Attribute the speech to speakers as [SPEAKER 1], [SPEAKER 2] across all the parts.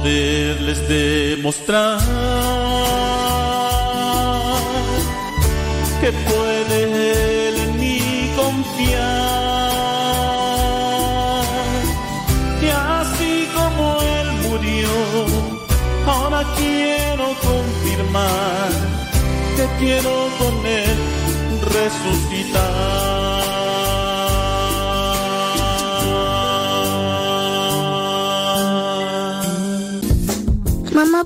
[SPEAKER 1] poderles demostrar que puede él en mí confiar. Que así como él murió, ahora quiero confirmar que quiero con él resucitar.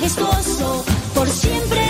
[SPEAKER 2] Majestuoso, por siempre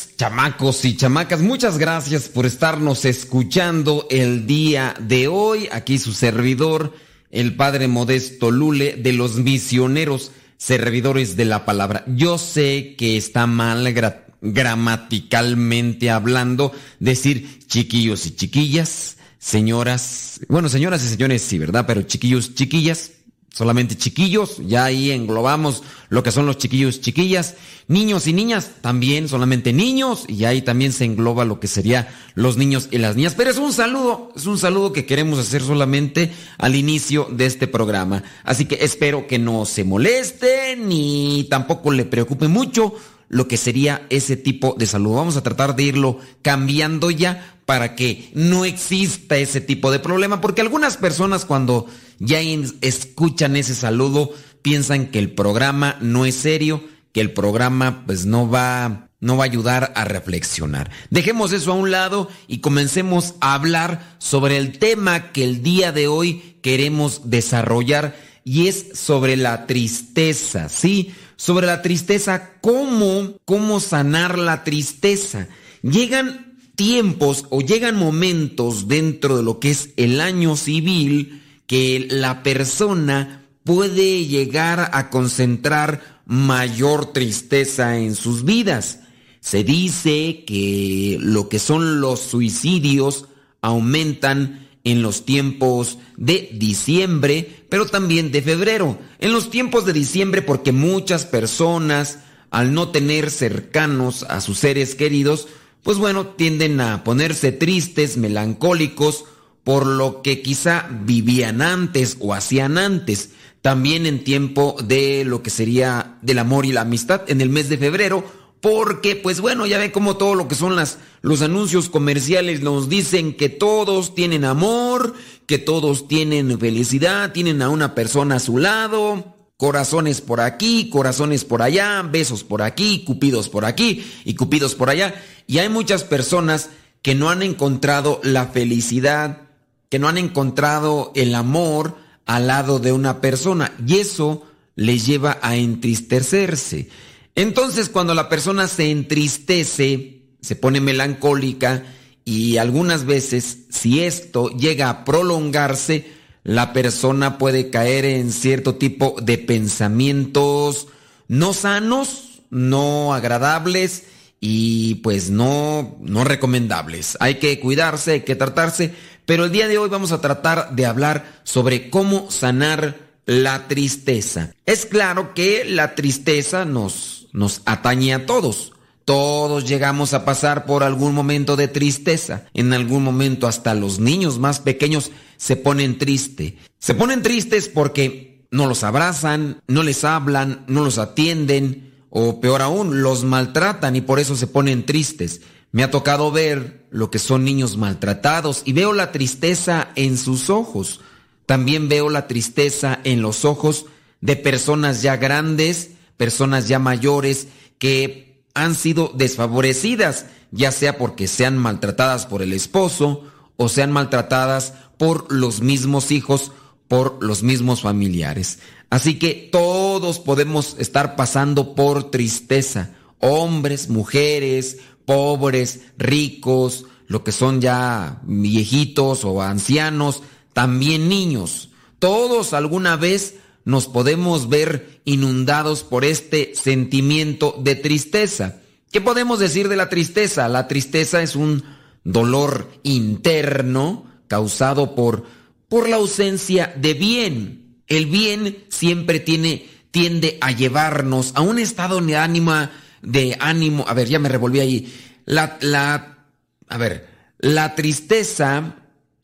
[SPEAKER 3] chamacos y chamacas, muchas gracias por estarnos escuchando el día de hoy. Aquí su servidor, el Padre Modesto Lule, de los misioneros servidores de la palabra. Yo sé que está mal gra- gramaticalmente hablando decir chiquillos y chiquillas, señoras, bueno, señoras y señores, sí, ¿verdad? Pero chiquillos, chiquillas, solamente chiquillos, ya ahí englobamos lo que son los chiquillos, chiquillas, niños y niñas, también solamente niños, y ahí también se engloba lo que sería los niños y las niñas. Pero es un saludo, es un saludo que queremos hacer solamente al inicio de este programa. Así que espero que no se moleste ni tampoco le preocupe mucho lo que sería ese tipo de saludo. Vamos a tratar de irlo cambiando ya para que no exista ese tipo de problema, porque algunas personas cuando ya escuchan ese saludo piensan que el programa no es serio, que el programa pues no va no va a ayudar a reflexionar. Dejemos eso a un lado y comencemos a hablar sobre el tema que el día de hoy queremos desarrollar y es sobre la tristeza, ¿sí? Sobre la tristeza, cómo cómo sanar la tristeza. Llegan tiempos o llegan momentos dentro de lo que es el año civil que la persona puede llegar a concentrar mayor tristeza en sus vidas. Se dice que lo que son los suicidios aumentan en los tiempos de diciembre, pero también de febrero. En los tiempos de diciembre porque muchas personas, al no tener cercanos a sus seres queridos, pues bueno, tienden a ponerse tristes, melancólicos, por lo que quizá vivían antes o hacían antes. También en tiempo de lo que sería del amor y la amistad en el mes de febrero, porque pues bueno, ya ve como todo lo que son las los anuncios comerciales nos dicen que todos tienen amor, que todos tienen felicidad, tienen a una persona a su lado, corazones por aquí, corazones por allá, besos por aquí, cupidos por aquí y cupidos por allá. Y hay muchas personas que no han encontrado la felicidad, que no han encontrado el amor al lado de una persona y eso les lleva a entristecerse. Entonces cuando la persona se entristece, se pone melancólica y algunas veces si esto llega a prolongarse, la persona puede caer en cierto tipo de pensamientos no sanos, no agradables y pues no, no recomendables. Hay que cuidarse, hay que tratarse, pero el día de hoy vamos a tratar de hablar sobre cómo sanar la tristeza. Es claro que la tristeza nos, nos atañe a todos. Todos llegamos a pasar por algún momento de tristeza. En algún momento hasta los niños más pequeños se ponen tristes. Se ponen tristes porque no los abrazan, no les hablan, no los atienden, o peor aún, los maltratan y por eso se ponen tristes. Me ha tocado ver lo que son niños maltratados y veo la tristeza en sus ojos. También veo la tristeza en los ojos de personas ya grandes, personas ya mayores que han sido desfavorecidas, ya sea porque sean maltratadas por el esposo o sean maltratadas por los mismos hijos, por los mismos familiares. Así que todos podemos estar pasando por tristeza. Hombres, mujeres, pobres, ricos, lo que son ya viejitos o ancianos, también niños. Todos alguna vez nos podemos ver inundados por este sentimiento de tristeza. ¿Qué podemos decir de la tristeza? La tristeza es un dolor interno causado por, por la ausencia de bien el bien siempre tiene, tiende a llevarnos a un estado de ánimo, de ánimo. A ver, ya me revolví ahí. La, la, a ver, la tristeza,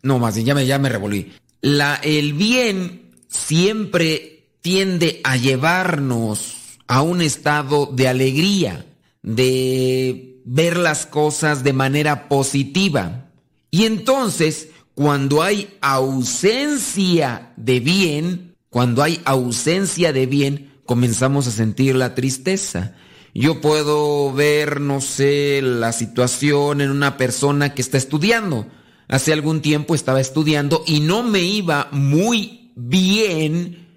[SPEAKER 3] no más ya me, ya me revolví. La, el bien siempre tiende a llevarnos a un estado de alegría, de ver las cosas de manera positiva. Y entonces, cuando hay ausencia de bien, cuando hay ausencia de bien, comenzamos a sentir la tristeza. Yo puedo ver, no sé, la situación en una persona que está estudiando. Hace algún tiempo estaba estudiando y no me iba muy bien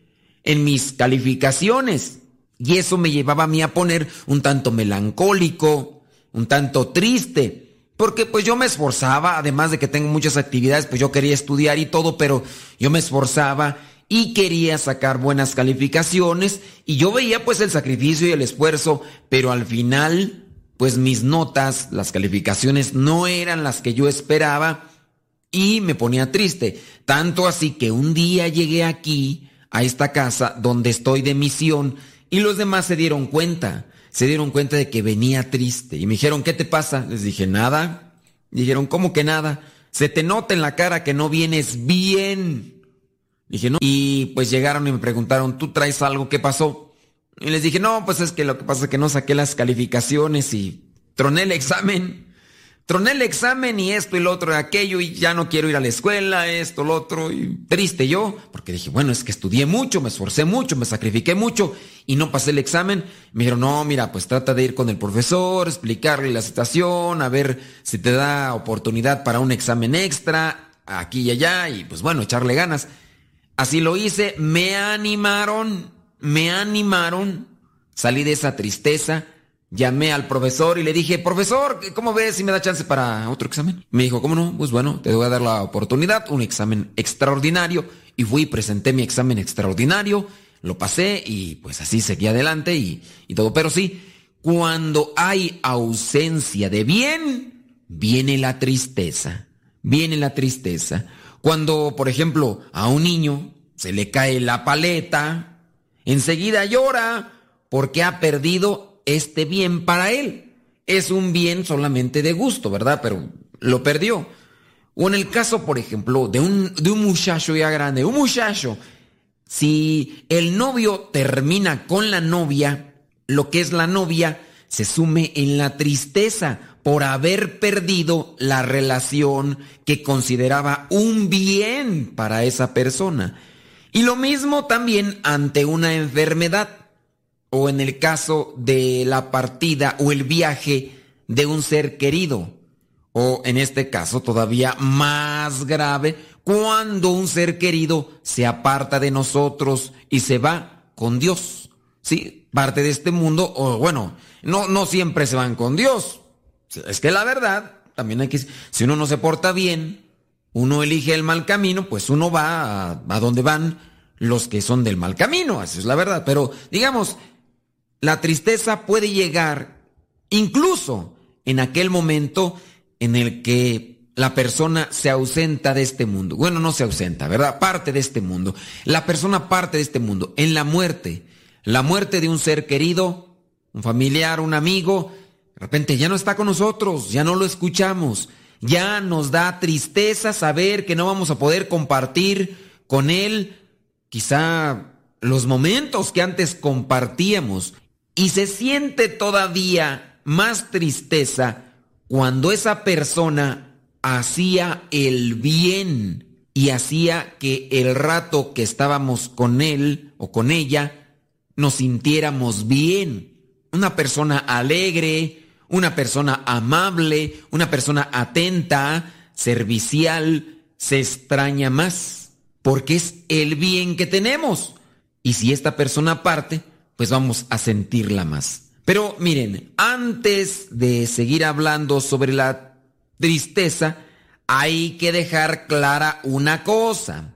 [SPEAKER 3] en mis calificaciones. Y eso me llevaba a mí a poner un tanto melancólico, un tanto triste. Porque pues yo me esforzaba, además de que tengo muchas actividades, pues yo quería estudiar y todo, pero yo me esforzaba y quería sacar buenas calificaciones y yo veía pues el sacrificio y el esfuerzo, pero al final pues mis notas, las calificaciones no eran las que yo esperaba y me ponía triste. Tanto así que un día llegué aquí a esta casa donde estoy de misión y los demás se dieron cuenta, se dieron cuenta de que venía triste y me dijeron, ¿qué te pasa? Les dije, nada. Dijeron, ¿cómo que nada? Se te nota en la cara que no vienes bien. Dije, no. Y pues llegaron y me preguntaron, ¿tú traes algo? ¿Qué pasó? Y les dije, no, pues es que lo que pasa es que no saqué las calificaciones y troné el examen troné el examen y esto y lo otro y aquello y ya no quiero ir a la escuela, esto, lo otro. Y triste yo, porque dije, bueno, es que estudié mucho, me esforcé mucho, me sacrifiqué mucho y no pasé el examen. Me dijeron, no, mira, pues trata de ir con el profesor, explicarle la situación, a ver si te da oportunidad para un examen extra, aquí y allá, y pues bueno, echarle ganas. Así lo hice, me animaron, me animaron, salí de esa tristeza llamé al profesor y le dije, profesor, ¿cómo ves si me da chance para otro examen? Me dijo, ¿cómo no? Pues bueno, te voy a dar la oportunidad, un examen extraordinario. Y fui y presenté mi examen extraordinario, lo pasé y pues así seguí adelante y, y todo. Pero sí, cuando hay ausencia de bien, viene la tristeza, viene la tristeza. Cuando, por ejemplo, a un niño se le cae la paleta, enseguida llora porque ha perdido este bien para él. Es un bien solamente de gusto, ¿verdad? Pero lo perdió. O en el caso, por ejemplo, de un, de un muchacho ya grande, un muchacho, si el novio termina con la novia, lo que es la novia se sume en la tristeza por haber perdido la relación que consideraba un bien para esa persona. Y lo mismo también ante una enfermedad o en el caso de la partida o el viaje de un ser querido, o en este caso todavía más grave, cuando un ser querido se aparta de nosotros y se va con Dios. Sí, parte de este mundo, o bueno, no, no siempre se van con Dios. Es que la verdad, también hay que, si uno no se porta bien, uno elige el mal camino, pues uno va a, a donde van los que son del mal camino, eso es la verdad. Pero digamos, la tristeza puede llegar incluso en aquel momento en el que la persona se ausenta de este mundo. Bueno, no se ausenta, ¿verdad? Parte de este mundo. La persona parte de este mundo. En la muerte, la muerte de un ser querido, un familiar, un amigo, de repente ya no está con nosotros, ya no lo escuchamos, ya nos da tristeza saber que no vamos a poder compartir con él quizá los momentos que antes compartíamos y se siente todavía más tristeza cuando esa persona hacía el bien y hacía que el rato que estábamos con él o con ella nos sintiéramos bien. Una persona alegre, una persona amable, una persona atenta, servicial, se extraña más, porque es el bien que tenemos. Y si esta persona parte, pues vamos a sentirla más. Pero miren, antes de seguir hablando sobre la tristeza, hay que dejar clara una cosa.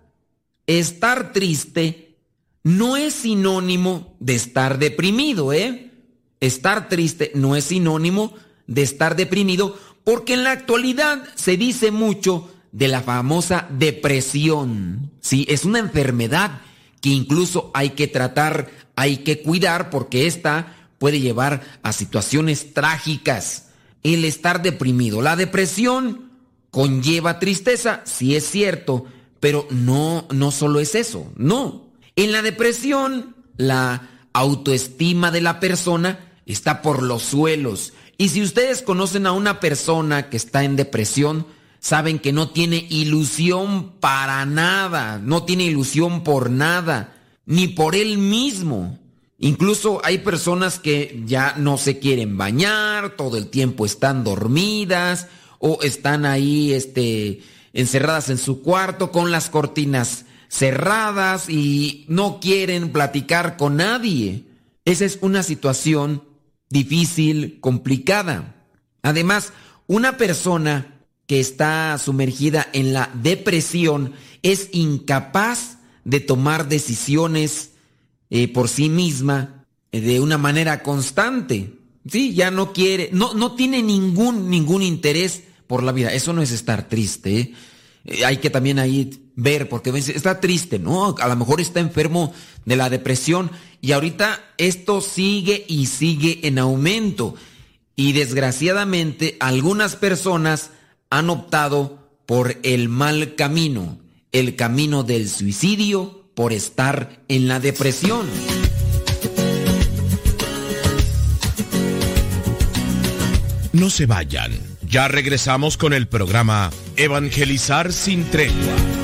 [SPEAKER 3] Estar triste no es sinónimo de estar deprimido, ¿eh? Estar triste no es sinónimo de estar deprimido porque en la actualidad se dice mucho de la famosa depresión. Sí, es una enfermedad que incluso hay que tratar hay que cuidar porque esta puede llevar a situaciones trágicas. El estar deprimido, la depresión conlleva tristeza, sí es cierto, pero no no solo es eso, no. En la depresión la autoestima de la persona está por los suelos. Y si ustedes conocen a una persona que está en depresión, saben que no tiene ilusión para nada, no tiene ilusión por nada ni por él mismo. Incluso hay personas que ya no se quieren bañar, todo el tiempo están dormidas o están ahí este, encerradas en su cuarto con las cortinas cerradas y no quieren platicar con nadie. Esa es una situación difícil, complicada. Además, una persona que está sumergida en la depresión es incapaz de tomar decisiones eh, por sí misma eh, de una manera constante. Sí, ya no quiere, no, no tiene ningún, ningún interés por la vida. Eso no es estar triste. ¿eh? hay que también ahí ver, porque está triste, ¿no? A lo mejor está enfermo de la depresión y ahorita esto sigue y sigue en aumento. Y desgraciadamente algunas personas han optado por el mal camino, el camino del suicidio por estar en la depresión.
[SPEAKER 4] No se vayan, ya regresamos con el programa Evangelizar sin tregua.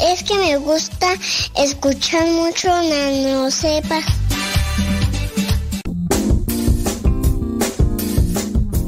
[SPEAKER 5] Es que me gusta escuchar mucho Nano Sepa.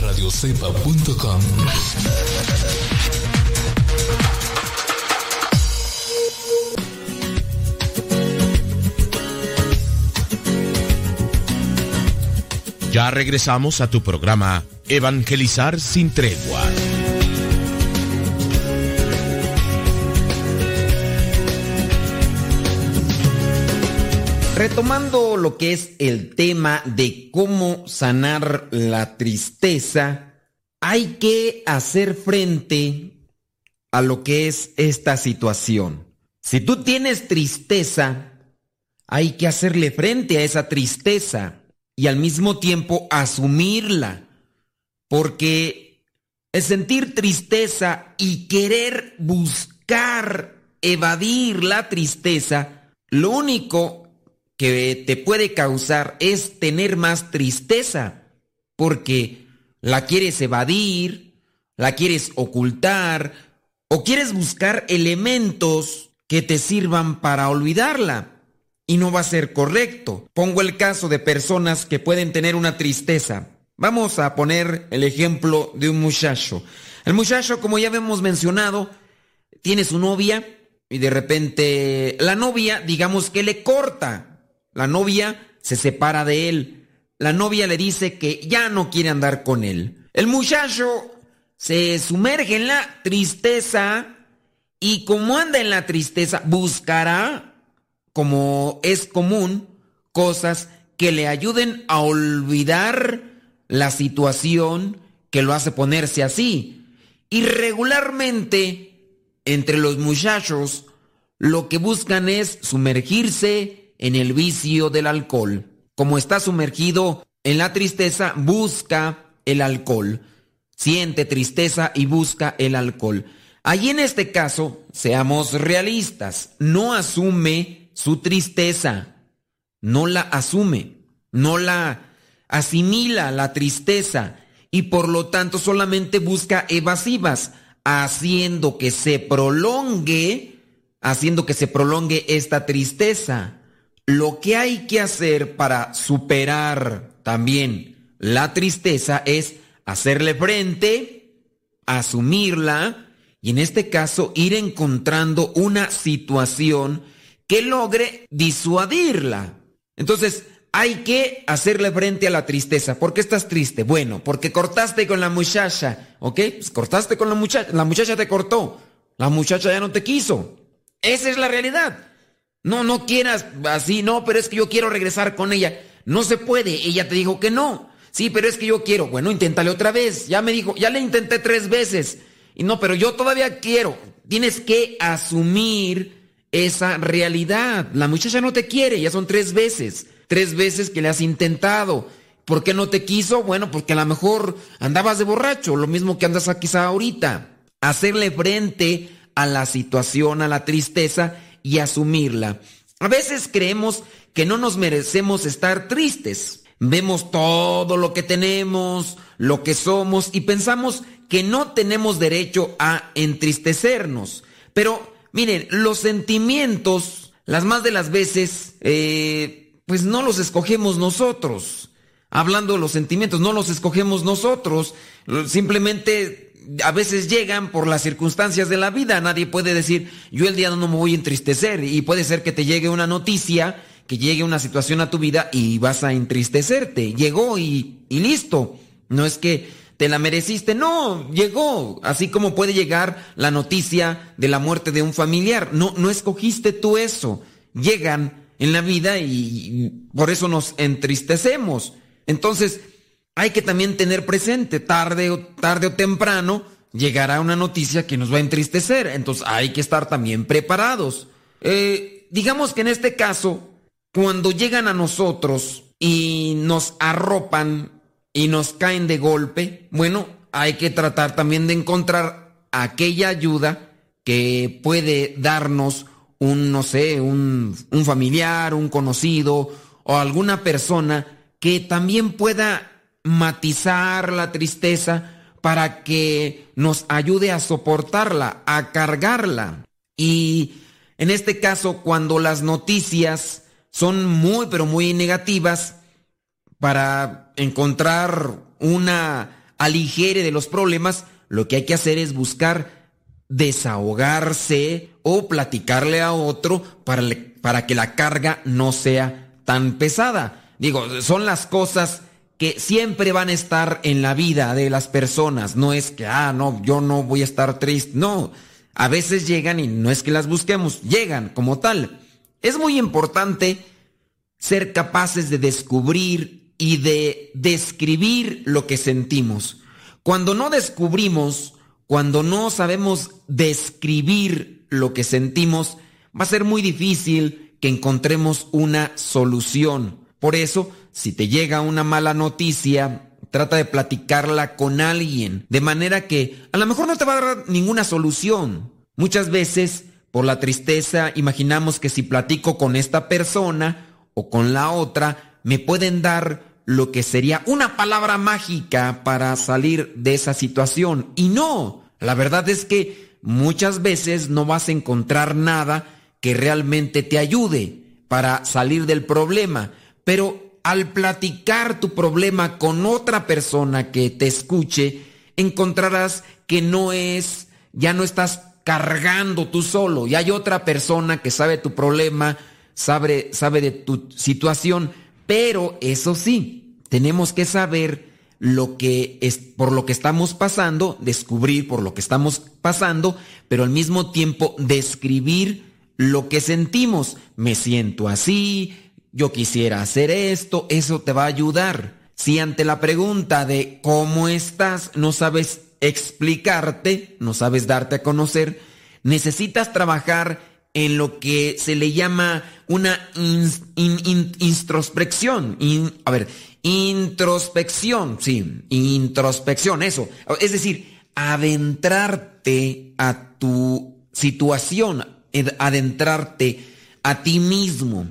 [SPEAKER 6] radiocepa.com
[SPEAKER 4] Ya regresamos a tu programa Evangelizar sin tregua.
[SPEAKER 3] Retomando lo que es el tema de cómo sanar la tristeza, hay que hacer frente a lo que es esta situación. Si tú tienes tristeza, hay que hacerle frente a esa tristeza y al mismo tiempo asumirla, porque el sentir tristeza y querer buscar evadir la tristeza, lo único que te puede causar es tener más tristeza, porque la quieres evadir, la quieres ocultar, o quieres buscar elementos que te sirvan para olvidarla. Y no va a ser correcto. Pongo el caso de personas que pueden tener una tristeza. Vamos a poner el ejemplo de un muchacho. El muchacho, como ya hemos mencionado, tiene su novia y de repente la novia, digamos que le corta la novia se separa de él. La novia le dice que ya no quiere andar con él. El muchacho se sumerge en la tristeza y como anda en la tristeza, buscará, como es común, cosas que le ayuden a olvidar la situación que lo hace ponerse así. Y regularmente, entre los muchachos, lo que buscan es sumergirse en el vicio del alcohol. Como está sumergido en la tristeza, busca el alcohol. Siente tristeza y busca el alcohol. Allí en este caso, seamos realistas, no asume su tristeza, no la asume, no la asimila la tristeza y por lo tanto solamente busca evasivas, haciendo que se prolongue, haciendo que se prolongue esta tristeza. Lo que hay que hacer para superar también la tristeza es hacerle frente, asumirla y en este caso ir encontrando una situación que logre disuadirla. Entonces, hay que hacerle frente a la tristeza. ¿Por qué estás triste? Bueno, porque cortaste con la muchacha, ¿ok? Pues cortaste con la muchacha, la muchacha te cortó, la muchacha ya no te quiso. Esa es la realidad. No, no quieras así, no, pero es que yo quiero regresar con ella. No se puede, ella te dijo que no. Sí, pero es que yo quiero. Bueno, inténtale otra vez. Ya me dijo, ya le intenté tres veces. Y no, pero yo todavía quiero. tienes que asumir esa realidad. La muchacha no te quiere, ya son tres veces, tres veces que le has intentado. ¿Por qué no te quiso? Bueno, porque a lo mejor andabas de borracho, lo mismo que andas quizá ahorita. Hacerle frente a la situación, a la tristeza y asumirla. A veces creemos que no nos merecemos estar tristes. Vemos todo lo que tenemos, lo que somos y pensamos que no tenemos derecho a entristecernos. Pero miren, los sentimientos, las más de las veces, eh, pues no los escogemos nosotros. Hablando de los sentimientos, no los escogemos nosotros. Simplemente a veces llegan por las circunstancias de la vida. Nadie puede decir, yo el día no me voy a entristecer. Y puede ser que te llegue una noticia, que llegue una situación a tu vida y vas a entristecerte. Llegó y, y listo. No es que te la mereciste, no, llegó. Así como puede llegar la noticia de la muerte de un familiar. No, no escogiste tú eso. Llegan en la vida y por eso nos entristecemos. Entonces, hay que también tener presente, tarde o, tarde o temprano, llegará una noticia que nos va a entristecer. Entonces hay que estar también preparados. Eh, digamos que en este caso, cuando llegan a nosotros y nos arropan y nos caen de golpe, bueno, hay que tratar también de encontrar aquella ayuda que puede darnos un, no sé, un, un familiar, un conocido o alguna persona que también pueda matizar la tristeza para que nos ayude a soportarla, a cargarla. Y en este caso, cuando las noticias son muy, pero muy negativas, para encontrar una aligere de los problemas, lo que hay que hacer es buscar desahogarse o platicarle a otro para, para que la carga no sea tan pesada. Digo, son las cosas que siempre van a estar en la vida de las personas. No es que, ah, no, yo no voy a estar triste. No, a veces llegan y no es que las busquemos, llegan como tal. Es muy importante ser capaces de descubrir y de describir lo que sentimos. Cuando no descubrimos, cuando no sabemos describir lo que sentimos, va a ser muy difícil que encontremos una solución. Por eso, si te llega una mala noticia, trata de platicarla con alguien, de manera que a lo mejor no te va a dar ninguna solución. Muchas veces, por la tristeza, imaginamos que si platico con esta persona o con la otra, me pueden dar lo que sería una palabra mágica para salir de esa situación. Y no, la verdad es que muchas veces no vas a encontrar nada que realmente te ayude para salir del problema. Pero al platicar tu problema con otra persona que te escuche, encontrarás que no es, ya no estás cargando tú solo, y hay otra persona que sabe tu problema, sabe, sabe de tu situación, pero eso sí, tenemos que saber lo que es por lo que estamos pasando, descubrir por lo que estamos pasando, pero al mismo tiempo describir lo que sentimos. Me siento así, yo quisiera hacer esto, eso te va a ayudar. Si ante la pregunta de cómo estás no sabes explicarte, no sabes darte a conocer, necesitas trabajar en lo que se le llama una introspección. a ver, introspección, sí, introspección, eso. Es decir, adentrarte a tu situación, adentrarte a ti mismo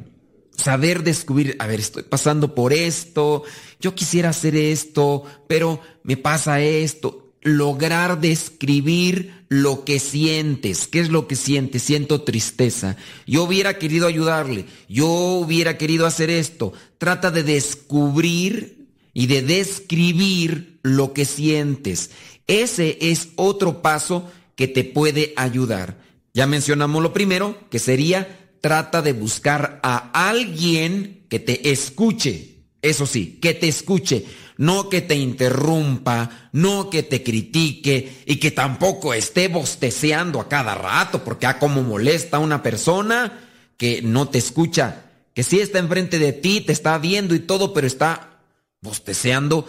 [SPEAKER 3] saber descubrir, a ver, estoy pasando por esto, yo quisiera hacer esto, pero me pasa esto. Lograr describir lo que sientes. ¿Qué es lo que sientes? Siento tristeza. Yo hubiera querido ayudarle. Yo hubiera querido hacer esto. Trata de descubrir y de describir lo que sientes. Ese es otro paso que te puede ayudar. Ya mencionamos lo primero, que sería trata de buscar a alguien que te escuche. Eso sí, que te escuche, no que te interrumpa, no que te critique y que tampoco esté bosteceando a cada rato, porque a como molesta a una persona que no te escucha, que sí está enfrente de ti, te está viendo y todo, pero está bosteceando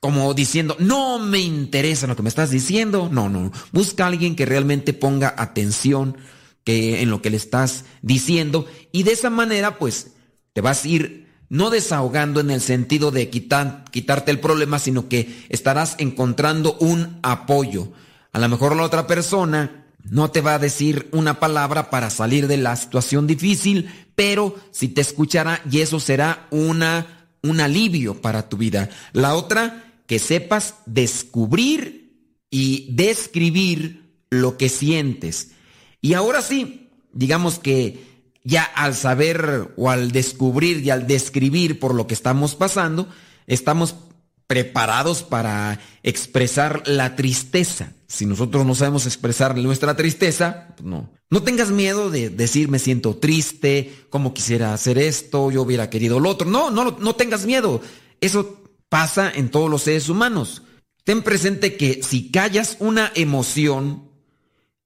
[SPEAKER 3] como diciendo, no me interesa lo que me estás diciendo. No, no. Busca a alguien que realmente ponga atención que en lo que le estás diciendo. Y de esa manera, pues, te vas a ir no desahogando en el sentido de quitar, quitarte el problema, sino que estarás encontrando un apoyo. A lo mejor la otra persona no te va a decir una palabra para salir de la situación difícil, pero si te escuchará y eso será una, un alivio para tu vida. La otra, que sepas descubrir y describir lo que sientes. Y ahora sí, digamos que ya al saber o al descubrir y al describir por lo que estamos pasando, estamos preparados para expresar la tristeza. Si nosotros no sabemos expresar nuestra tristeza, pues no. No tengas miedo de decir me siento triste, cómo quisiera hacer esto, yo hubiera querido lo otro. No, no, no tengas miedo. Eso pasa en todos los seres humanos. Ten presente que si callas una emoción,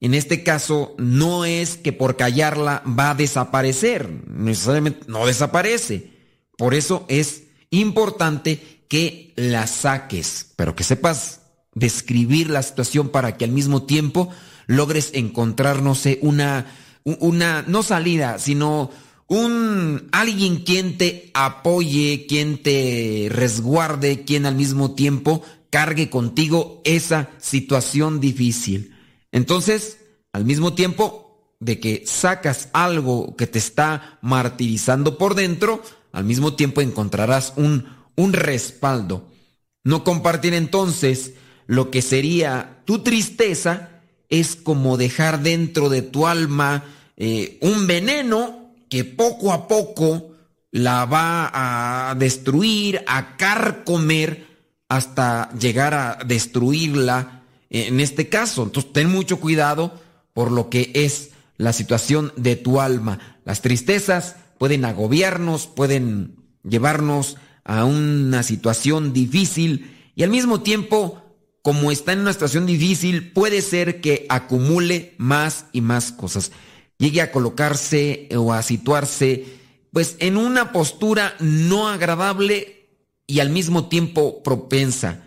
[SPEAKER 3] en este caso no es que por callarla va a desaparecer, necesariamente no desaparece. Por eso es importante que la saques, pero que sepas describir la situación para que al mismo tiempo logres encontrar, no sé, una, una, no salida, sino un alguien quien te apoye, quien te resguarde, quien al mismo tiempo cargue contigo esa situación difícil. Entonces, al mismo tiempo de que sacas algo que te está martirizando por dentro, al mismo tiempo encontrarás un, un respaldo. No compartir entonces lo que sería tu tristeza es como dejar dentro de tu alma eh, un veneno que poco a poco la va a destruir, a carcomer, hasta llegar a destruirla en este caso. Entonces, ten mucho cuidado por lo que es la situación de tu alma. Las tristezas pueden agobiarnos, pueden llevarnos a una situación difícil y al mismo tiempo, como está en una situación difícil, puede ser que acumule más y más cosas llegue a colocarse o a situarse pues en una postura no agradable y al mismo tiempo propensa.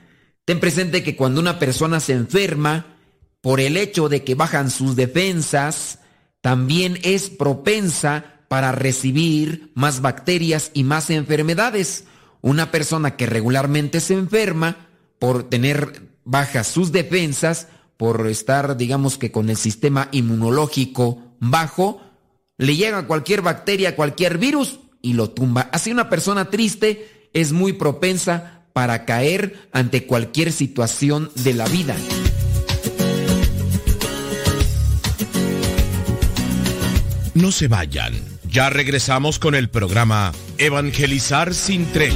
[SPEAKER 3] Ten presente que cuando una persona se enferma, por el hecho de que bajan sus defensas, también es propensa para recibir más bacterias y más enfermedades. Una persona que regularmente se enferma por tener bajas sus defensas, por estar, digamos que con el sistema inmunológico bajo, le llega cualquier bacteria, cualquier virus y lo tumba. Así una persona triste es muy propensa para caer ante cualquier situación de la vida.
[SPEAKER 4] No se vayan. Ya regresamos con el programa Evangelizar sin tregua.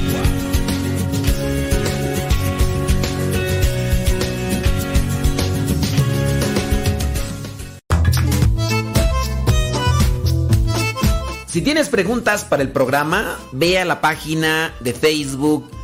[SPEAKER 3] Si tienes preguntas para el programa, ve a la página de Facebook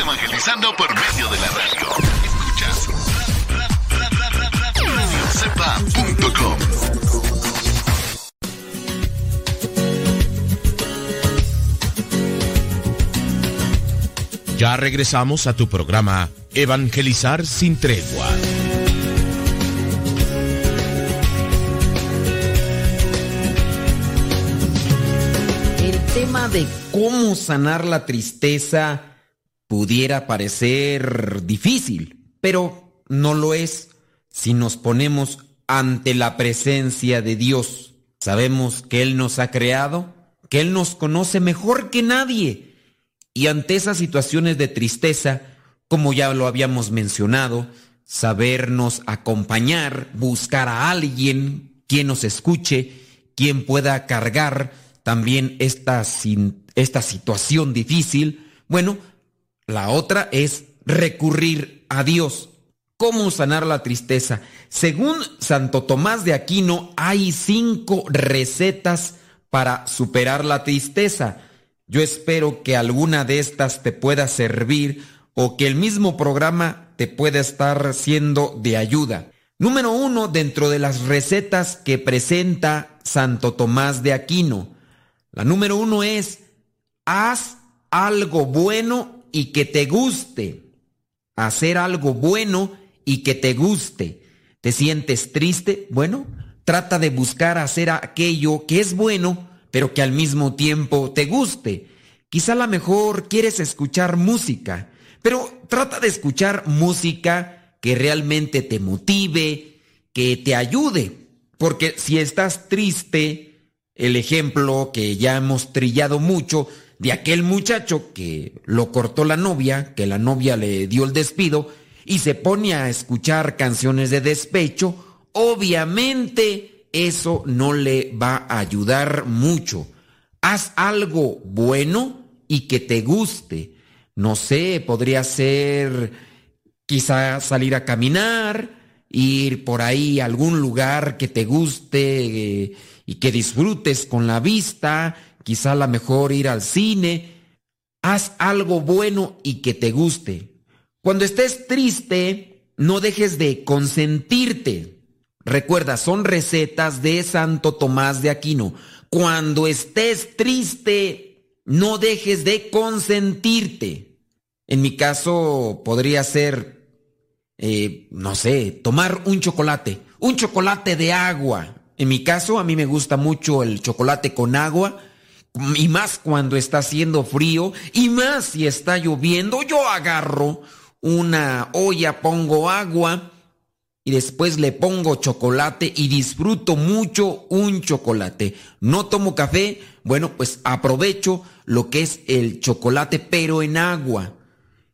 [SPEAKER 7] Evangelizando por medio de la radio. Escuchas radiocepa.com.
[SPEAKER 4] Ya regresamos a tu programa Evangelizar sin tregua.
[SPEAKER 3] El tema de cómo sanar la tristeza pudiera parecer difícil, pero no lo es si nos ponemos ante la presencia de Dios. Sabemos que Él nos ha creado, que Él nos conoce mejor que nadie. Y ante esas situaciones de tristeza, como ya lo habíamos mencionado, sabernos acompañar, buscar a alguien quien nos escuche, quien pueda cargar también esta, esta situación difícil. Bueno, la otra es recurrir a Dios. ¿Cómo sanar la tristeza? Según Santo Tomás de Aquino, hay cinco recetas para superar la tristeza. Yo espero que alguna de estas te pueda servir o que el mismo programa te pueda estar siendo de ayuda. Número uno, dentro de las recetas que presenta Santo Tomás de Aquino. La número uno es, haz algo bueno y que te guste. Hacer algo bueno y que te guste. ¿Te sientes triste? Bueno, trata de buscar hacer aquello que es bueno, pero que al mismo tiempo te guste. Quizá a lo mejor quieres escuchar música, pero trata de escuchar música que realmente te motive, que te ayude. Porque si estás triste, el ejemplo que ya hemos trillado mucho de aquel muchacho que lo cortó la novia, que la novia le dio el despido, y se pone a escuchar canciones de despecho, obviamente eso no le va a ayudar mucho. Haz algo bueno y que te guste. No sé, podría ser quizá salir a caminar, ir por ahí a algún lugar que te guste eh, y que disfrutes con la vista, quizá a lo mejor ir al cine. Haz algo bueno y que te guste. Cuando estés triste, no dejes de consentirte. Recuerda, son recetas de Santo Tomás de Aquino. Cuando estés triste, no dejes de consentirte. En mi caso, podría ser, eh, no sé, tomar un chocolate, un chocolate de agua. En mi caso, a mí me gusta mucho el chocolate con agua. Y más cuando está haciendo frío, y más si está lloviendo, yo agarro una olla, pongo agua y después le pongo chocolate y disfruto mucho un chocolate. No tomo café, bueno, pues aprovecho lo que es el chocolate pero en agua.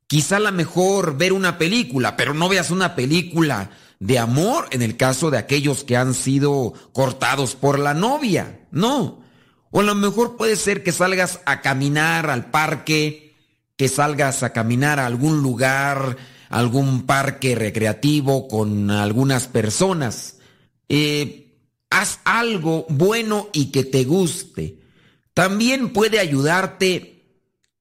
[SPEAKER 3] Quizá la mejor ver una película, pero no veas una película de amor en el caso de aquellos que han sido cortados por la novia. No. O a lo mejor puede ser que salgas a caminar al parque, que salgas a caminar a algún lugar, algún parque recreativo con algunas personas. Eh, haz algo bueno y que te guste. También puede ayudarte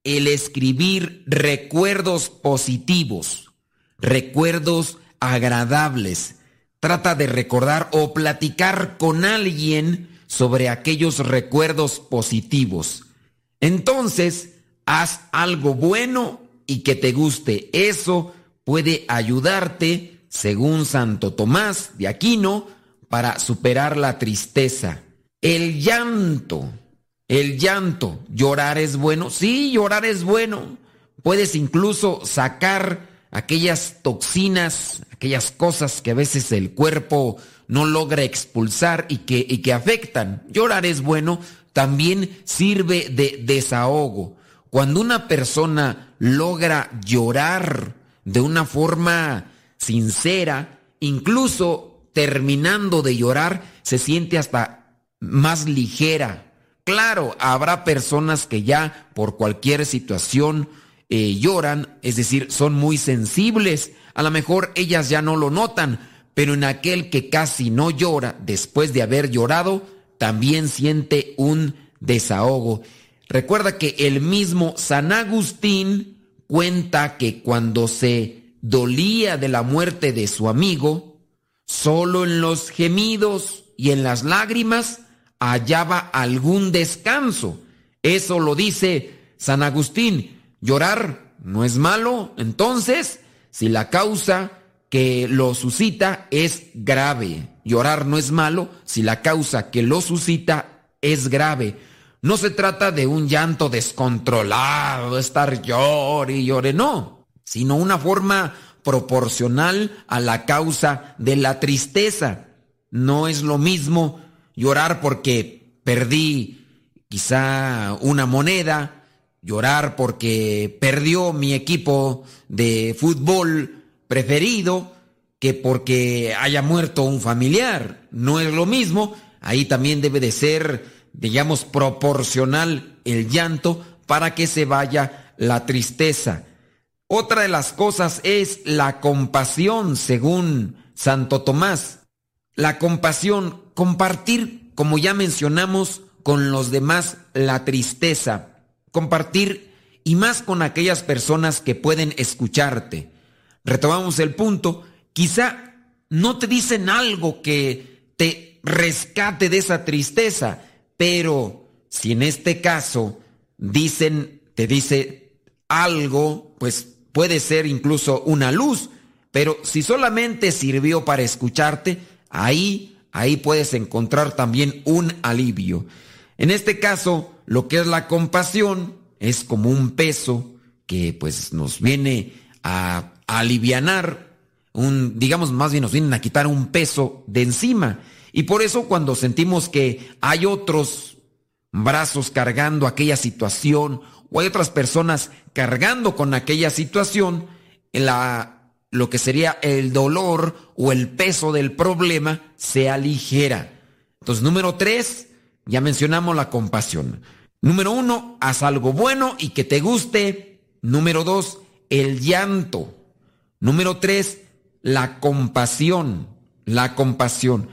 [SPEAKER 3] el escribir recuerdos positivos, recuerdos agradables. Trata de recordar o platicar con alguien sobre aquellos recuerdos positivos. Entonces, haz algo bueno y que te guste. Eso puede ayudarte, según Santo Tomás de Aquino, para superar la tristeza. El llanto, el llanto, llorar es bueno. Sí, llorar es bueno. Puedes incluso sacar aquellas toxinas, aquellas cosas que a veces el cuerpo no logra expulsar y que, y que afectan. Llorar es bueno, también sirve de desahogo. Cuando una persona logra llorar de una forma sincera, incluso terminando de llorar, se siente hasta más ligera. Claro, habrá personas que ya por cualquier situación eh, lloran, es decir, son muy sensibles. A lo mejor ellas ya no lo notan, pero en aquel que casi no llora después de haber llorado, también siente un desahogo. Recuerda que el mismo San Agustín cuenta que cuando se dolía de la muerte de su amigo, solo en los gemidos y en las lágrimas hallaba algún descanso. Eso lo dice San Agustín. Llorar no es malo, entonces, si la causa que lo suscita es grave. Llorar no es malo si la causa que lo suscita es grave. No se trata de un llanto descontrolado, de estar llore y llore, no, sino una forma proporcional a la causa de la tristeza. No es lo mismo llorar porque perdí quizá una moneda, llorar porque perdió mi equipo de fútbol preferido, que porque haya muerto un familiar. No es lo mismo. Ahí también debe de ser, digamos, proporcional el llanto para que se vaya la tristeza. Otra de las cosas es la compasión, según Santo Tomás. La compasión, compartir, como ya mencionamos, con los demás la tristeza. Compartir y más con aquellas personas que pueden escucharte. Retomamos el punto. Quizá no te dicen algo que te rescate de esa tristeza, pero si en este caso dicen, te dice algo, pues puede ser incluso una luz, pero si solamente sirvió para escucharte, ahí, ahí puedes encontrar también un alivio. En este caso, lo que es la compasión es como un peso que pues nos viene a, alivianar, un, digamos más bien nos vienen a quitar un peso de encima. Y por eso cuando sentimos que hay otros brazos cargando aquella situación o hay otras personas cargando con aquella situación, la, lo que sería el dolor o el peso del problema se aligera. Entonces, número tres, ya mencionamos la compasión. Número uno, haz algo bueno y que te guste. Número dos, el llanto. Número tres, la compasión. La compasión.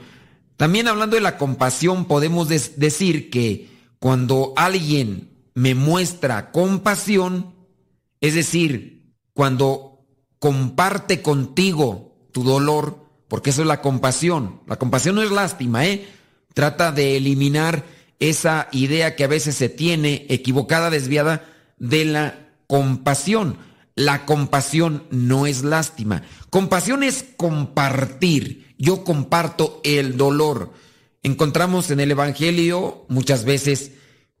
[SPEAKER 3] También hablando de la compasión, podemos decir que cuando alguien me muestra compasión, es decir, cuando comparte contigo tu dolor, porque eso es la compasión. La compasión no es lástima, ¿eh? Trata de eliminar esa idea que a veces se tiene equivocada, desviada de la compasión. La compasión no es lástima. Compasión es compartir. Yo comparto el dolor. Encontramos en el Evangelio muchas veces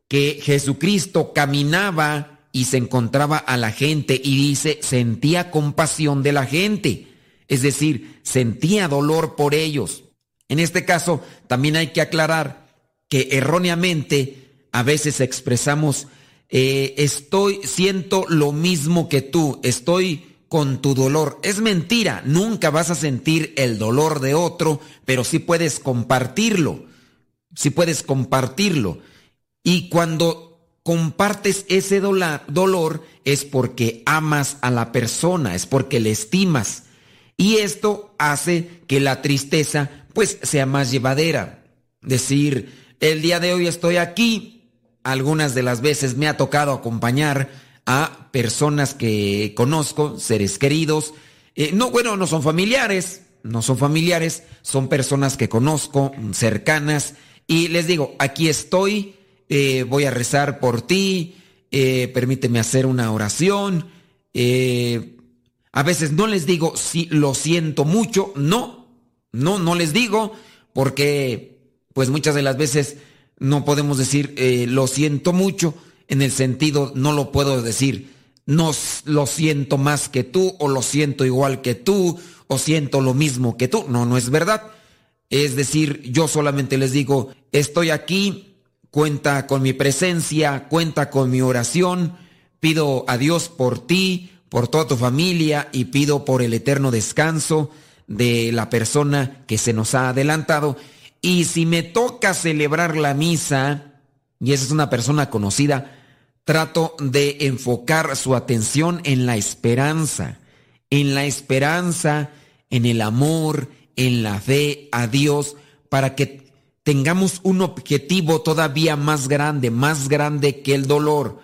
[SPEAKER 3] que Jesucristo caminaba y se encontraba a la gente y dice, sentía compasión de la gente, es decir, sentía dolor por ellos. En este caso, también hay que aclarar que erróneamente a veces expresamos, eh, estoy, siento lo mismo que tú, estoy con tu dolor. Es mentira, nunca vas a sentir el dolor de otro, pero sí puedes compartirlo, sí puedes compartirlo. Y cuando compartes ese dolor es porque amas a la persona, es porque le estimas. Y esto hace que la tristeza pues sea más llevadera. Decir, el día de hoy estoy aquí, algunas de las veces me ha tocado acompañar a personas que conozco, seres queridos, eh, no, bueno, no son familiares, no son familiares, son personas que conozco, cercanas, y les digo, aquí estoy, eh, voy a rezar por ti, eh, permíteme hacer una oración. A veces no les digo si lo siento mucho, no, no, no les digo, porque pues muchas de las veces no podemos decir lo siento mucho, en el sentido no lo puedo decir, no lo siento más que tú, o lo siento igual que tú, o siento lo mismo que tú. No, no es verdad. Es decir, yo solamente les digo, estoy aquí, cuenta con mi presencia, cuenta con mi oración. Pido a Dios por ti, por toda tu familia y pido por el eterno descanso de la persona que se nos ha adelantado. Y si me toca celebrar la misa, y esa es una persona conocida, trato de enfocar su atención en la esperanza, en la esperanza, en el amor, en la fe a Dios, para que tengamos un objetivo todavía más grande, más grande que el dolor.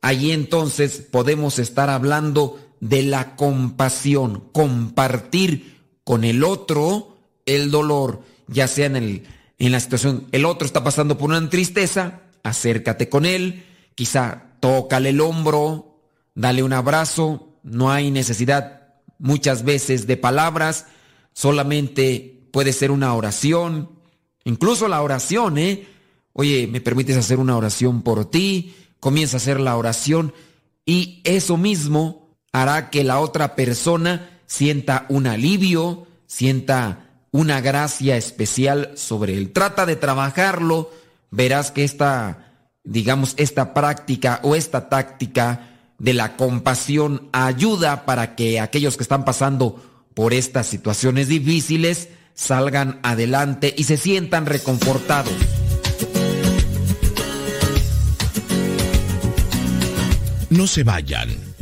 [SPEAKER 3] allí entonces podemos estar hablando de la compasión, compartir con el otro el dolor, ya sea en, el, en la situación, el otro está pasando por una tristeza, acércate con él, quizá tócale el hombro, dale un abrazo, no hay necesidad muchas veces de palabras, solamente puede ser una oración, incluso la oración, ¿eh? Oye, ¿me permites hacer una oración por ti? Comienza a hacer la oración y eso mismo hará que la otra persona sienta un alivio, sienta una gracia especial sobre él. Trata de trabajarlo, verás que esta, digamos, esta práctica o esta táctica de la compasión ayuda para que aquellos que están pasando por estas situaciones difíciles salgan adelante y se sientan reconfortados.
[SPEAKER 4] No se vayan,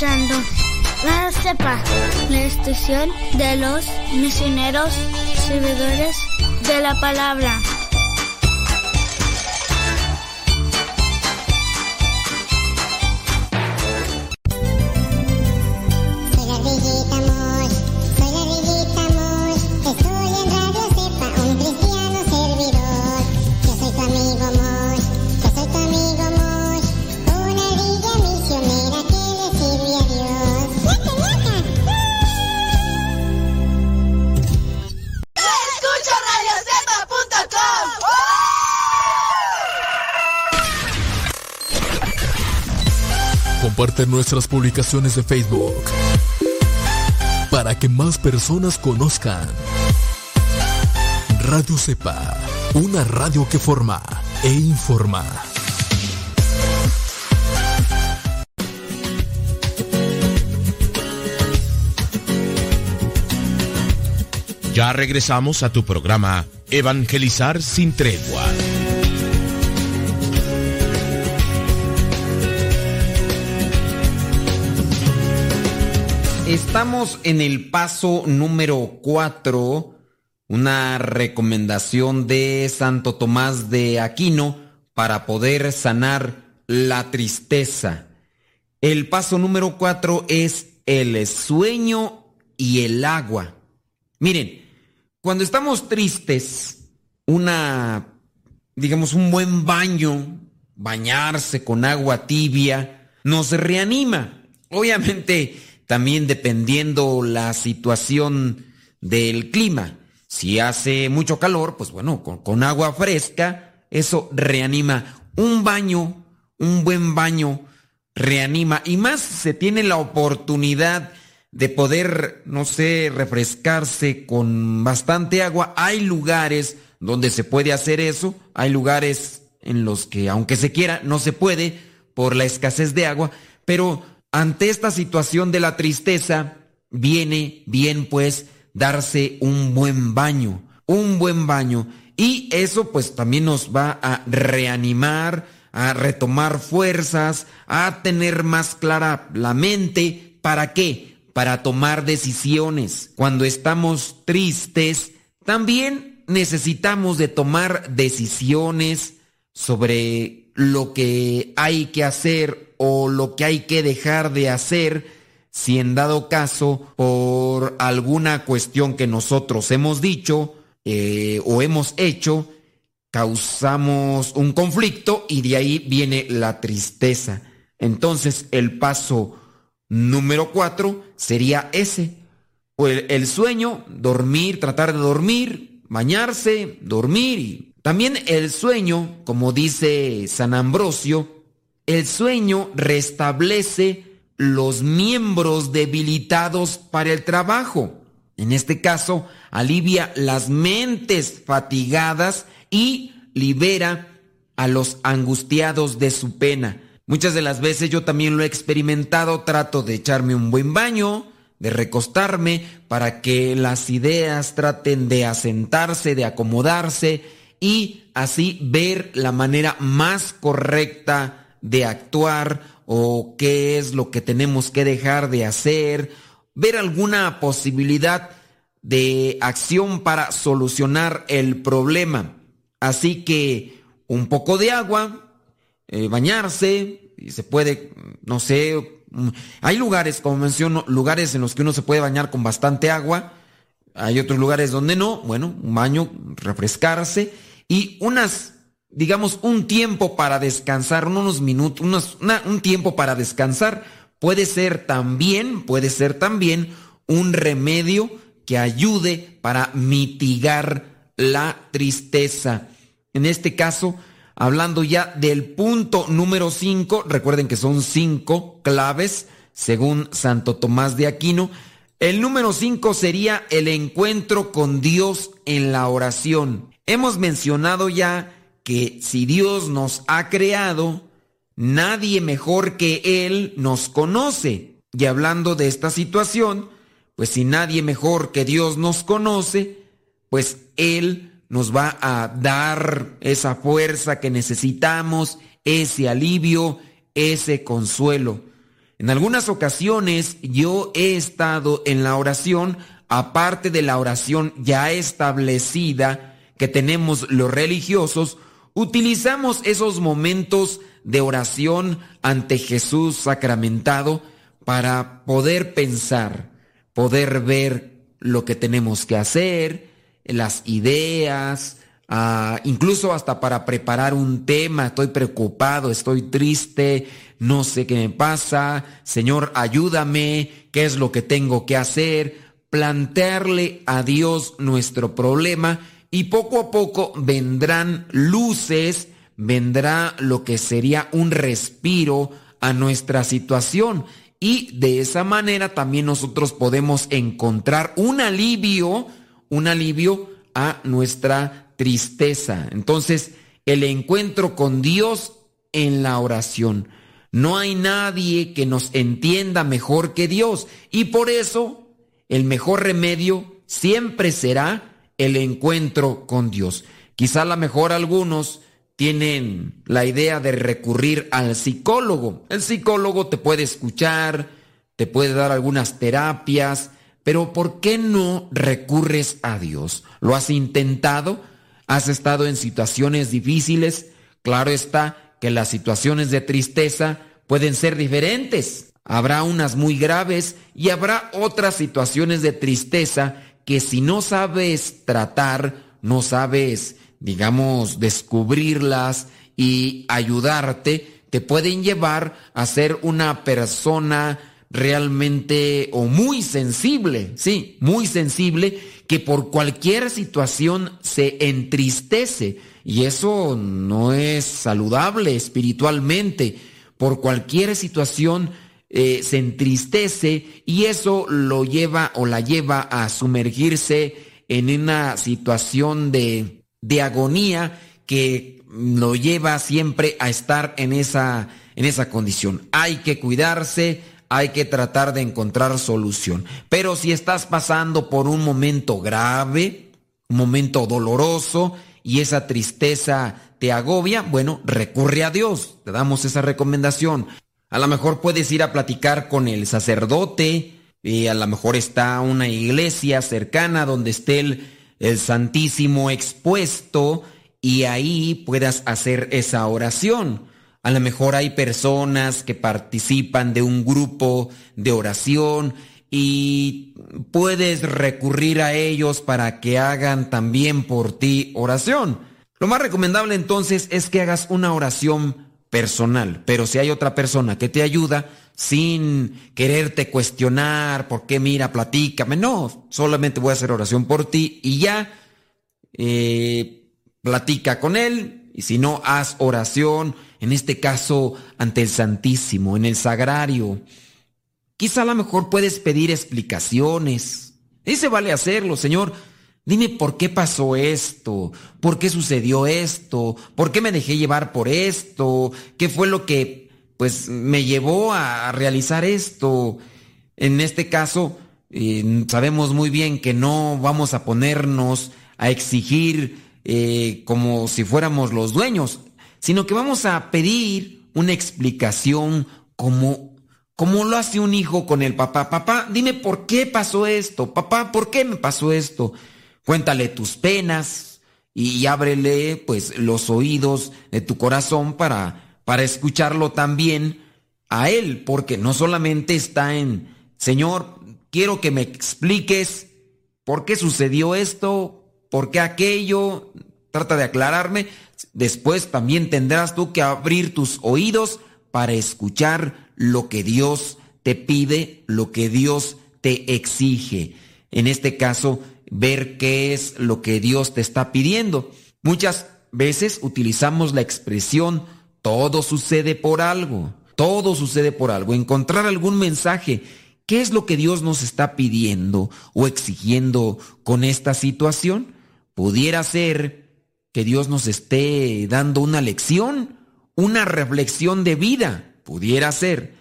[SPEAKER 5] Escuchando la la estación de los misioneros servidores de la palabra.
[SPEAKER 6] Comparte nuestras publicaciones de Facebook para que más personas conozcan. Radio Cepa, una radio que forma e informa.
[SPEAKER 4] Ya regresamos a tu programa Evangelizar sin tregua.
[SPEAKER 3] Estamos en el paso número 4, una recomendación de Santo Tomás de Aquino para poder sanar la tristeza. El paso número 4 es el sueño y el agua. Miren, cuando estamos tristes, una, digamos, un buen baño, bañarse con agua tibia, nos reanima. Obviamente, también dependiendo la situación del clima. Si hace mucho calor, pues bueno, con, agua fresca, eso reanima. Un baño, un buen baño, reanima. Y más se tiene la oportunidad de poder, no sé, refrescarse con bastante agua. Hay lugares donde se puede hacer eso. Hay lugares en los que, aunque se quiera, no se puede por la escasez de agua. Pero ante esta situación de la tristeza, viene bien pues darse un buen baño, un buen baño. Y eso pues también nos va a reanimar, a retomar fuerzas, a tener más clara la mente. ¿Para qué? Para tomar decisiones. Cuando estamos tristes, también necesitamos de tomar decisiones sobre lo que hay que hacer o lo que hay que dejar de hacer si en dado caso por alguna cuestión que nosotros hemos dicho eh, o hemos hecho, causamos un conflicto y de ahí viene la tristeza. Entonces el paso número cuatro sería ese. O el, sueño, dormir, tratar de dormir, bañarse, dormir también el sueño, como dice San Ambrosio, el sueño restablece los miembros debilitados para el trabajo. En este caso, alivia las mentes fatigadas y libera a los angustiados de su pena. Muchas de las veces yo también lo he experimentado, trato de echarme un buen baño, de recostarme para que las ideas traten de asentarse, de acomodarse y así ver la manera más correcta de actuar o qué es lo que tenemos que dejar de hacer, ver alguna posibilidad de acción para solucionar el problema. Así que un poco de agua, eh, bañarse, y se puede, no sé, Mm, hay lugares, como menciono, lugares en los que uno se puede bañar con bastante agua. Hay otros lugares donde no. Bueno, un baño, refrescarse y unas, digamos, un tiempo para descansar, unos minutos, un tiempo para descansar puede ser también, puede ser también un remedio que ayude para mitigar la tristeza. En este caso, hablando ya del punto número 5, recuerden que son cinco claves según Santo Tomás de Aquino. El número 5 sería el encuentro con Dios en la oración. Hemos mencionado ya que si Dios nos ha creado, nadie mejor que Él nos conoce. Y hablando de esta situación, pues si nadie mejor que Dios nos conoce, pues Él nos va a dar esa fuerza que necesitamos, ese alivio, ese consuelo. En algunas ocasiones yo he estado en la oración, aparte de la oración ya establecida que tenemos los religiosos, utilizamos esos momentos de oración ante Jesús sacramentado para poder pensar, poder ver lo que tenemos que hacer, las ideas, ah, incluso hasta para preparar un tema, estoy preocupado, estoy triste, no sé qué me pasa, Señor, ayúdame, qué es lo que tengo que hacer, plantearle a Dios nuestro problema y poco a poco vendrán luces, vendrá lo que sería un respiro a nuestra situación y de esa manera también nosotros podemos encontrar un alivio un alivio a nuestra tristeza. Entonces, el encuentro con Dios en la oración. No hay nadie que nos entienda mejor que Dios y por eso el mejor remedio siempre será el encuentro con Dios. Quizá a lo mejor algunos tienen la idea de recurrir al psicólogo. El psicólogo te puede escuchar, te puede dar algunas terapias, pero ¿por qué no recurres a Dios? ¿Lo has intentado? ¿Has estado en situaciones difíciles? Claro está que las situaciones de tristeza pueden ser diferentes. Habrá unas muy graves y habrá otras situaciones de tristeza que si no sabes tratar, no sabes, digamos, descubrirlas y ayudarte, te pueden llevar a ser una persona realmente o muy sensible, sí, muy sensible, que por cualquier situación se entristece. Y eso no es saludable espiritualmente. Por cualquier situación eh, se entristece y eso lo lleva o la lleva a sumergirse en una situación de, de agonía que lo lleva siempre a estar en esa, en esa condición. Hay que cuidarse, hay que tratar de encontrar solución. Pero si estás pasando por un momento grave, un momento doloroso y esa tristeza te agobia, bueno, recurre a Dios. Te damos esa recomendación. A lo mejor puedes ir a platicar con el sacerdote, y a lo mejor está una iglesia cercana donde esté el, Santísimo expuesto y ahí puedas hacer esa oración. A lo mejor hay personas que participan de un grupo de oración y puedes recurrir a ellos para que hagan también por ti oración. Lo más recomendable entonces es que hagas una oración personal, pero si hay otra persona que te ayuda sin quererte cuestionar, por qué mira, platícame, no, solamente voy a hacer oración por ti y ya eh, platica con él y si no, haz oración, en este caso ante el Santísimo, en el Sagrario. Quizá a lo mejor puedes pedir explicaciones. Y se vale hacerlo, Señor. Dime por qué pasó esto, por qué sucedió esto, por qué me dejé llevar por esto, qué fue lo que pues me llevó a realizar esto. En este caso, eh, sabemos muy bien que no vamos a ponernos a exigir eh, como si fuéramos los dueños, sino que vamos a pedir una explicación como, como lo hace un hijo con el papá. Papá, dime por qué pasó esto. Papá, ¿por qué me pasó esto? Cuéntale tus penas y ábrele pues los oídos de tu corazón para, para escucharlo también a él, porque no solamente está en, Señor, quiero que me expliques por qué sucedió esto, por qué aquello, trata de aclararme. Después también tendrás tú que abrir tus oídos para escuchar lo que Dios te pide, lo que Dios te exige. En este caso, ver qué es lo que Dios te está pidiendo. Muchas veces utilizamos la expresión todo sucede por algo, todo sucede por algo, encontrar algún mensaje ¿Qué es lo que Dios nos está pidiendo o exigiendo con esta situación? Pudiera ser que Dios nos esté dando una lección, una reflexión de vida. Pudiera ser.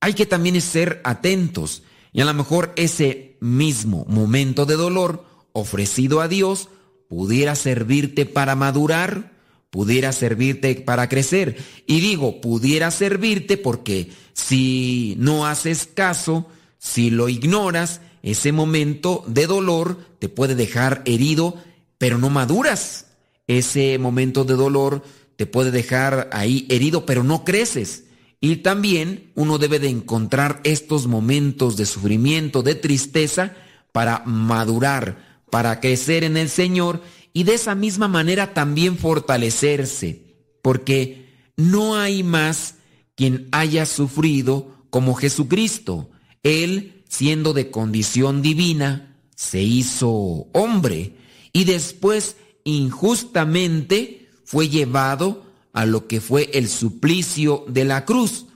[SPEAKER 3] Hay que también ser atentos y a lo mejor ese mismo momento de dolor ofrecido a Dios pudiera servirte para madurar, pudiera servirte para crecer. Y digo, pudiera servirte porque si no haces caso, si lo ignoras, ese momento de dolor te puede dejar herido, pero no maduras. Ese momento de dolor te puede dejar ahí herido, pero no creces. Y también uno debe de encontrar estos momentos de sufrimiento, de tristeza, para madurar, para crecer en el Señor y de esa misma manera también fortalecerse, porque no hay más quien haya sufrido como Jesucristo. Él, siendo de condición divina, se hizo hombre y después injustamente fue llevado a lo que fue el suplicio de la cruz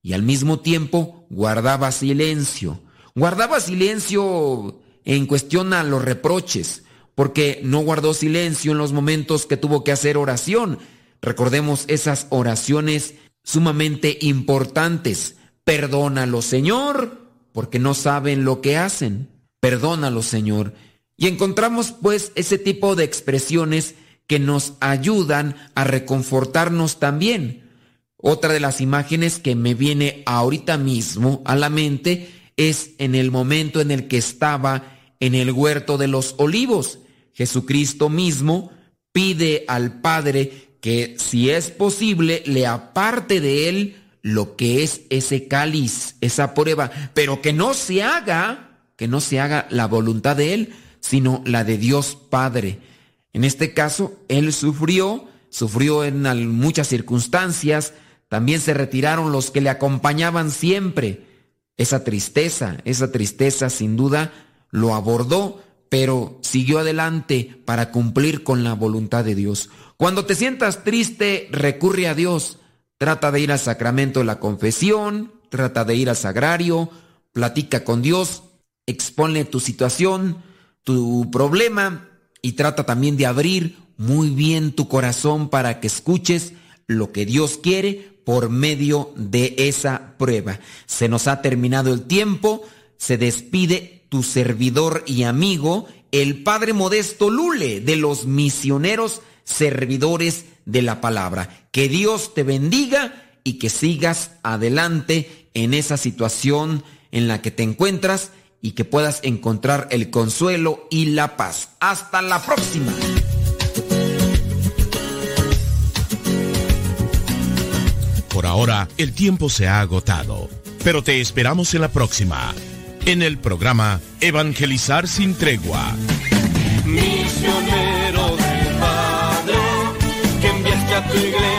[SPEAKER 3] y al mismo tiempo guardaba silencio. Guardaba silencio en cuestión a los reproches, porque no guardó silencio en los momentos que tuvo que hacer oración. Recordemos esas oraciones sumamente importantes. Perdónalo, Señor, porque no saben lo que hacen. Perdónalo, Señor. Y encontramos pues ese tipo de expresiones que nos ayudan a reconfortarnos también. Otra de las imágenes que me viene ahorita mismo a la mente es en el momento en el que estaba en el huerto de los olivos. Jesucristo mismo pide al Padre que si es posible le aparte de él lo que es ese cáliz, esa prueba, pero que no se haga, que no se haga la voluntad de Él, sino la de Dios Padre. En este caso, Él sufrió, sufrió en muchas circunstancias, también se retiraron los que le acompañaban siempre. Esa tristeza, esa tristeza sin duda lo abordó, pero siguió adelante para cumplir con la voluntad de Dios. Cuando te sientas triste, recurre a Dios Trata de ir al sacramento de la confesión, trata de ir al sagrario, platica con Dios, expone tu situación, tu problema y trata también de abrir muy bien tu corazón para que escuches lo que Dios quiere por medio de esa prueba. Se nos ha terminado el tiempo, se despide tu servidor y amigo, el Padre Modesto Lule, de los misioneros servidores de la palabra. Que Dios te bendiga y que sigas adelante en esa situación en la que te encuentras y que puedas encontrar el consuelo y la paz. Hasta la próxima.
[SPEAKER 4] Por ahora, el tiempo se ha agotado, pero te esperamos en la próxima, en el programa Evangelizar sin tregua.
[SPEAKER 1] Misionero del Padre, que enviaste a tu iglesia